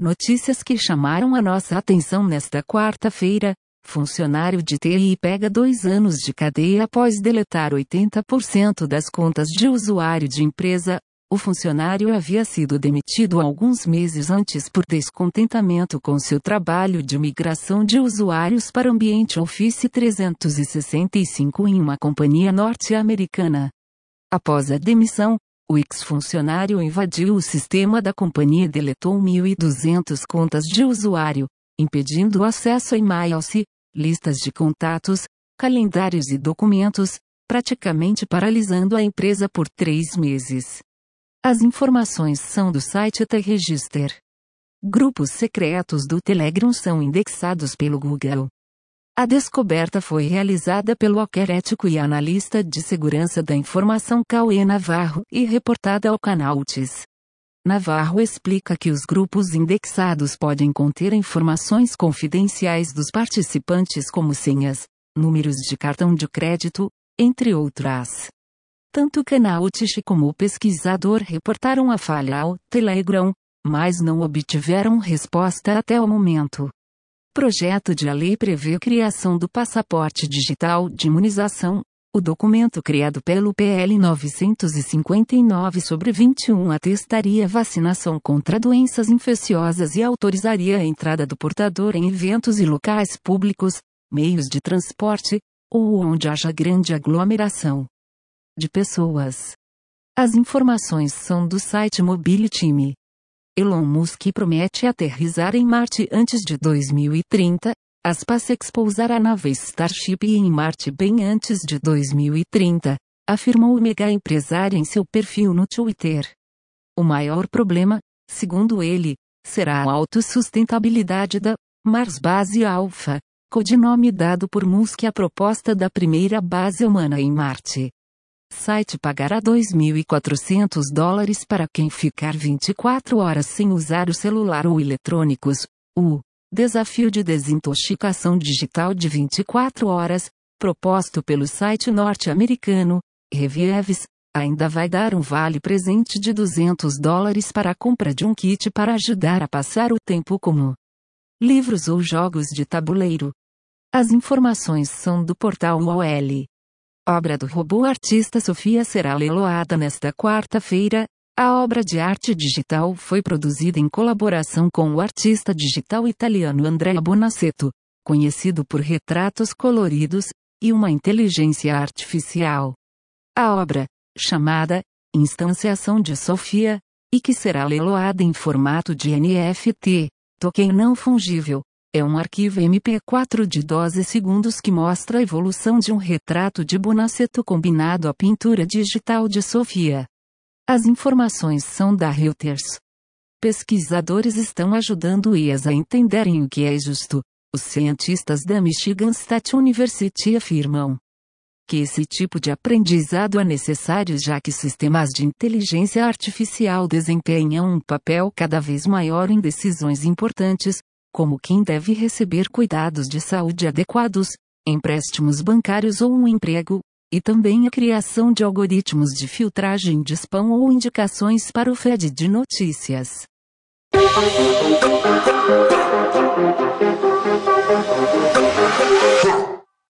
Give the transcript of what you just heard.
Notícias que chamaram a nossa atenção nesta quarta-feira. Funcionário de TI pega dois anos de cadeia após deletar 80% das contas de usuário de empresa. O funcionário havia sido demitido alguns meses antes por descontentamento com seu trabalho de migração de usuários para o ambiente Office 365 em uma companhia norte-americana. Após a demissão, o ex-funcionário invadiu o sistema da companhia e deletou 1.200 contas de usuário, impedindo o acesso a e-mails, listas de contatos, calendários e documentos, praticamente paralisando a empresa por três meses. As informações são do site T-Register. Grupos secretos do Telegram são indexados pelo Google. A descoberta foi realizada pelo hacker ético e analista de segurança da informação Cauê Navarro e reportada ao canal UTIS. Navarro explica que os grupos indexados podem conter informações confidenciais dos participantes como senhas, números de cartão de crédito, entre outras. Tanto o canal como o pesquisador reportaram a falha ao Telegram, mas não obtiveram resposta até o momento. Projeto de lei prevê a criação do passaporte digital de imunização. O documento criado pelo PL 959 sobre 21 atestaria vacinação contra doenças infecciosas e autorizaria a entrada do portador em eventos e locais públicos, meios de transporte, ou onde haja grande aglomeração de pessoas. As informações são do site Mobility. Elon Musk promete aterrizar em Marte antes de 2030. A SpaceX pousará a nave Starship em Marte bem antes de 2030, afirmou o mega empresário em seu perfil no Twitter. O maior problema, segundo ele, será a autossustentabilidade da Mars Base Alpha, codinome dado por Musk à proposta da primeira base humana em Marte. Site pagará 2.400 dólares para quem ficar 24 horas sem usar o celular ou eletrônicos. O desafio de desintoxicação digital de 24 horas, proposto pelo site norte-americano, Reviews, ainda vai dar um vale presente de 200 dólares para a compra de um kit para ajudar a passar o tempo como livros ou jogos de tabuleiro. As informações são do portal OL obra do robô artista Sofia será leiloada nesta quarta-feira. A obra de arte digital foi produzida em colaboração com o artista digital italiano Andrea Bonaceto, conhecido por retratos coloridos e uma inteligência artificial. A obra, chamada Instanciação de Sofia, e que será leiloada em formato de NFT, token não fungível, é um arquivo MP4 de 12 segundos que mostra a evolução de um retrato de Bonaceto combinado à pintura digital de Sofia. As informações são da Reuters. Pesquisadores estão ajudando IAS a entenderem o que é justo. Os cientistas da Michigan State University afirmam que esse tipo de aprendizado é necessário já que sistemas de inteligência artificial desempenham um papel cada vez maior em decisões importantes, como quem deve receber cuidados de saúde adequados, empréstimos bancários ou um emprego, e também a criação de algoritmos de filtragem de spam ou indicações para o feed de notícias.